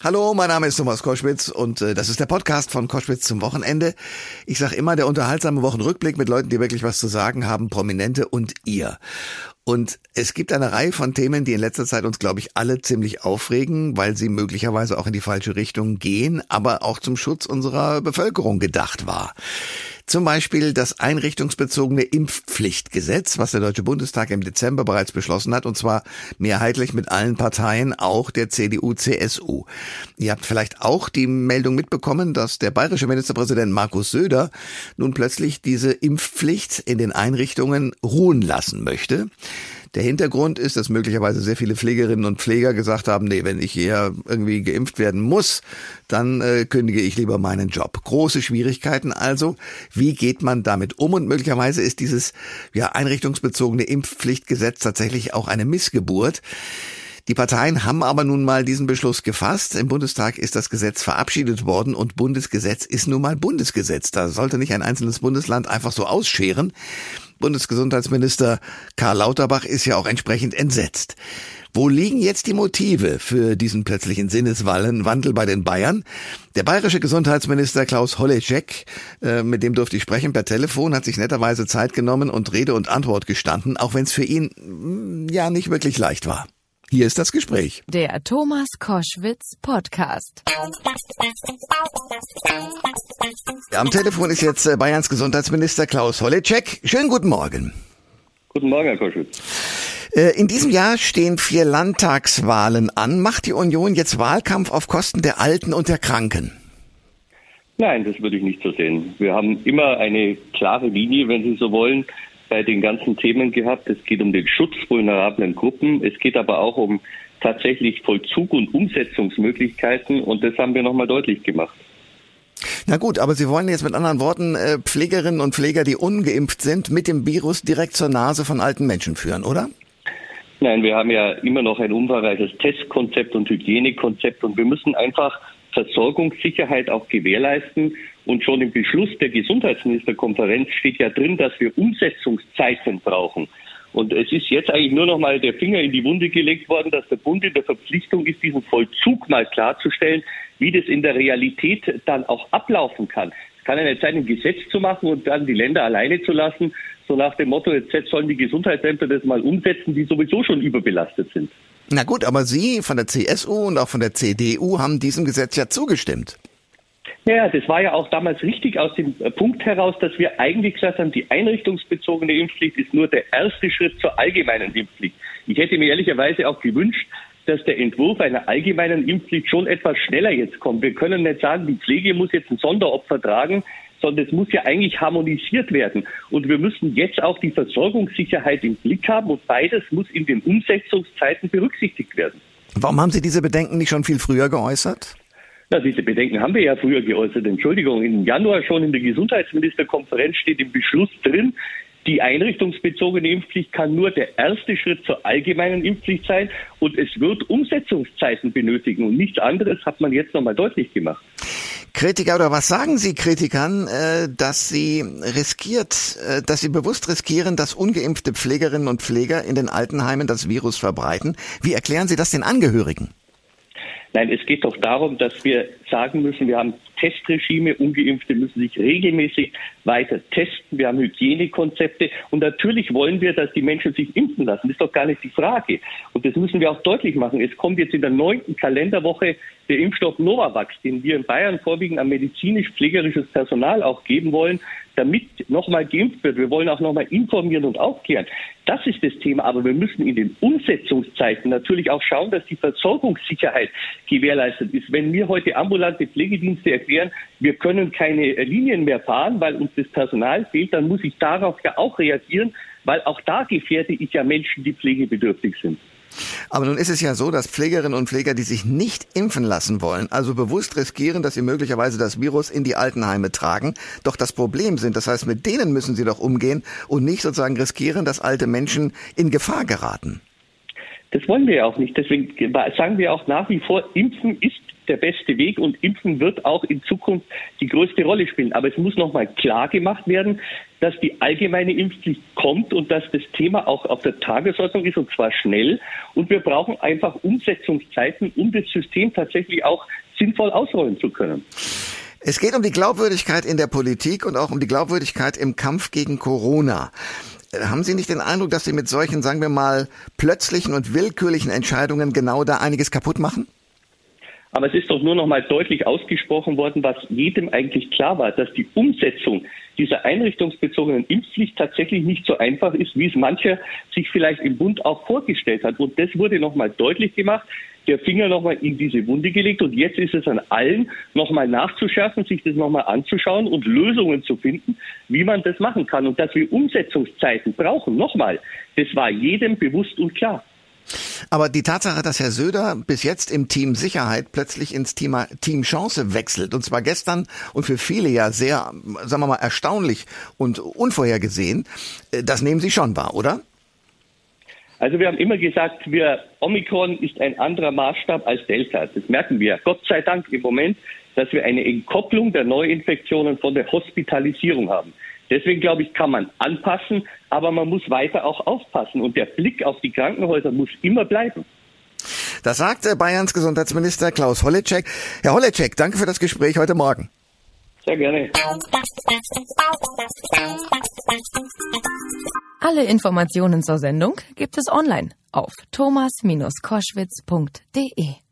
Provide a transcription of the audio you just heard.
Hallo, mein Name ist Thomas Koschwitz und äh, das ist der Podcast von Koschwitz zum Wochenende. Ich sage immer, der unterhaltsame Wochenrückblick mit Leuten, die wirklich was zu sagen haben, Prominente und ihr. Und es gibt eine Reihe von Themen, die in letzter Zeit uns, glaube ich, alle ziemlich aufregen, weil sie möglicherweise auch in die falsche Richtung gehen, aber auch zum Schutz unserer Bevölkerung gedacht war. Zum Beispiel das einrichtungsbezogene Impfpflichtgesetz, was der Deutsche Bundestag im Dezember bereits beschlossen hat, und zwar mehrheitlich mit allen Parteien, auch der CDU, CSU. Ihr habt vielleicht auch die Meldung mitbekommen, dass der bayerische Ministerpräsident Markus Söder nun plötzlich diese Impfpflicht in den Einrichtungen ruhen lassen möchte. Der Hintergrund ist, dass möglicherweise sehr viele Pflegerinnen und Pfleger gesagt haben, nee, wenn ich hier irgendwie geimpft werden muss, dann äh, kündige ich lieber meinen Job. Große Schwierigkeiten also. Wie geht man damit um? Und möglicherweise ist dieses ja, einrichtungsbezogene Impfpflichtgesetz tatsächlich auch eine Missgeburt. Die Parteien haben aber nun mal diesen Beschluss gefasst. Im Bundestag ist das Gesetz verabschiedet worden und Bundesgesetz ist nun mal Bundesgesetz. Da sollte nicht ein einzelnes Bundesland einfach so ausscheren. Bundesgesundheitsminister Karl Lauterbach ist ja auch entsprechend entsetzt. Wo liegen jetzt die Motive für diesen plötzlichen Sinneswandel bei den Bayern? Der bayerische Gesundheitsminister Klaus Holleczek, äh, mit dem durfte ich sprechen per Telefon, hat sich netterweise Zeit genommen und Rede und Antwort gestanden, auch wenn es für ihn mm, ja nicht wirklich leicht war. Hier ist das Gespräch. Der Thomas Koschwitz Podcast. Am Telefon ist jetzt äh, Bayerns Gesundheitsminister Klaus Holleczek. Schönen guten Morgen. Guten Morgen, Herr Koschwitz. Äh, in diesem Jahr stehen vier Landtagswahlen an. Macht die Union jetzt Wahlkampf auf Kosten der Alten und der Kranken? Nein, das würde ich nicht so sehen. Wir haben immer eine klare Linie, wenn Sie so wollen, bei den ganzen Themen gehabt. Es geht um den Schutz vulnerablen Gruppen. Es geht aber auch um tatsächlich Vollzug und Umsetzungsmöglichkeiten. Und das haben wir nochmal deutlich gemacht. Na gut, aber Sie wollen jetzt mit anderen Worten äh, Pflegerinnen und Pfleger, die ungeimpft sind, mit dem Virus direkt zur Nase von alten Menschen führen, oder? Nein, wir haben ja immer noch ein umfangreiches Testkonzept und Hygienekonzept und wir müssen einfach Versorgungssicherheit auch gewährleisten. Und schon im Beschluss der Gesundheitsministerkonferenz steht ja drin, dass wir Umsetzungszeiten brauchen. Und es ist jetzt eigentlich nur noch mal der Finger in die Wunde gelegt worden, dass der Bund in der Verpflichtung ist, diesen Vollzug mal klarzustellen, wie das in der Realität dann auch ablaufen kann. Es kann ja nicht sein, ein Gesetz zu machen und dann die Länder alleine zu lassen, so nach dem Motto, jetzt sollen die Gesundheitsämter das mal umsetzen, die sowieso schon überbelastet sind. Na gut, aber Sie von der CSU und auch von der CDU haben diesem Gesetz ja zugestimmt. Ja, das war ja auch damals richtig aus dem Punkt heraus, dass wir eigentlich gesagt haben, die einrichtungsbezogene Impfpflicht ist nur der erste Schritt zur allgemeinen Impfpflicht. Ich hätte mir ehrlicherweise auch gewünscht, dass der Entwurf einer allgemeinen Impfpflicht schon etwas schneller jetzt kommt. Wir können nicht sagen, die Pflege muss jetzt ein Sonderopfer tragen, sondern es muss ja eigentlich harmonisiert werden. Und wir müssen jetzt auch die Versorgungssicherheit im Blick haben und beides muss in den Umsetzungszeiten berücksichtigt werden. Warum haben Sie diese Bedenken nicht schon viel früher geäußert? Na, diese Bedenken haben wir ja früher geäußert. Entschuldigung, im Januar schon in der Gesundheitsministerkonferenz steht im Beschluss drin, die einrichtungsbezogene Impfpflicht kann nur der erste Schritt zur allgemeinen Impfpflicht sein und es wird Umsetzungszeiten benötigen und nichts anderes hat man jetzt nochmal deutlich gemacht. Kritiker oder was sagen Sie Kritikern, äh, dass sie riskiert, äh, dass sie bewusst riskieren, dass ungeimpfte Pflegerinnen und Pfleger in den Altenheimen das Virus verbreiten? Wie erklären Sie das den Angehörigen? Nein, es geht doch darum, dass wir sagen müssen, wir haben Testregime, ungeimpfte müssen sich regelmäßig weiter testen, wir haben Hygienekonzepte und natürlich wollen wir, dass die Menschen sich impfen lassen. Das ist doch gar nicht die Frage. Und das müssen wir auch deutlich machen. Es kommt jetzt in der neunten Kalenderwoche der Impfstoff Novavax, den wir in Bayern vorwiegend an medizinisch-pflegerisches Personal auch geben wollen, damit nochmal geimpft wird. Wir wollen auch nochmal informieren und aufklären. Das ist das Thema. Aber wir müssen in den Umsetzungszeiten natürlich auch schauen, dass die Versorgungssicherheit gewährleistet ist. Wenn mir heute ambulante Pflegedienste erklären, wir können keine Linien mehr fahren, weil uns das Personal fehlt, dann muss ich darauf ja auch reagieren, weil auch da gefährde ich ja Menschen, die pflegebedürftig sind. Aber nun ist es ja so, dass Pflegerinnen und Pfleger, die sich nicht impfen lassen wollen, also bewusst riskieren, dass sie möglicherweise das Virus in die Altenheime tragen, doch das Problem sind. Das heißt, mit denen müssen sie doch umgehen und nicht sozusagen riskieren, dass alte Menschen in Gefahr geraten. Das wollen wir ja auch nicht. Deswegen sagen wir auch nach wie vor, Impfen ist der beste Weg und Impfen wird auch in Zukunft die größte Rolle spielen. Aber es muss nochmal klar gemacht werden, dass die allgemeine Impfpflicht kommt und dass das Thema auch auf der Tagesordnung ist und zwar schnell. Und wir brauchen einfach Umsetzungszeiten, um das System tatsächlich auch sinnvoll ausrollen zu können. Es geht um die Glaubwürdigkeit in der Politik und auch um die Glaubwürdigkeit im Kampf gegen Corona. Haben Sie nicht den Eindruck, dass Sie mit solchen, sagen wir mal, plötzlichen und willkürlichen Entscheidungen genau da einiges kaputt machen? Aber es ist doch nur noch mal deutlich ausgesprochen worden, was jedem eigentlich klar war, dass die Umsetzung dieser einrichtungsbezogenen Impfpflicht tatsächlich nicht so einfach ist, wie es mancher sich vielleicht im Bund auch vorgestellt hat. Und das wurde noch mal deutlich gemacht, der Finger noch mal in diese Wunde gelegt. Und jetzt ist es an allen, noch mal nachzuschärfen, sich das noch mal anzuschauen und Lösungen zu finden, wie man das machen kann. Und dass wir Umsetzungszeiten brauchen, noch mal, das war jedem bewusst und klar. Aber die Tatsache, dass Herr Söder bis jetzt im Team Sicherheit plötzlich ins Thema Team Chance wechselt, und zwar gestern und für viele ja sehr, sagen wir mal, erstaunlich und unvorhergesehen, äh, das nehmen Sie schon wahr, oder? Also wir haben immer gesagt, wir, Omikron ist ein anderer Maßstab als Delta. Das merken wir Gott sei Dank im Moment, dass wir eine Entkopplung der Neuinfektionen von der Hospitalisierung haben. Deswegen glaube ich, kann man anpassen, aber man muss weiter auch aufpassen und der Blick auf die Krankenhäuser muss immer bleiben. Das sagte Bayerns Gesundheitsminister Klaus Holleczek. Herr Holleczek, danke für das Gespräch heute Morgen. Sehr gerne. Alle Informationen zur Sendung gibt es online auf thomas-koschwitz.de.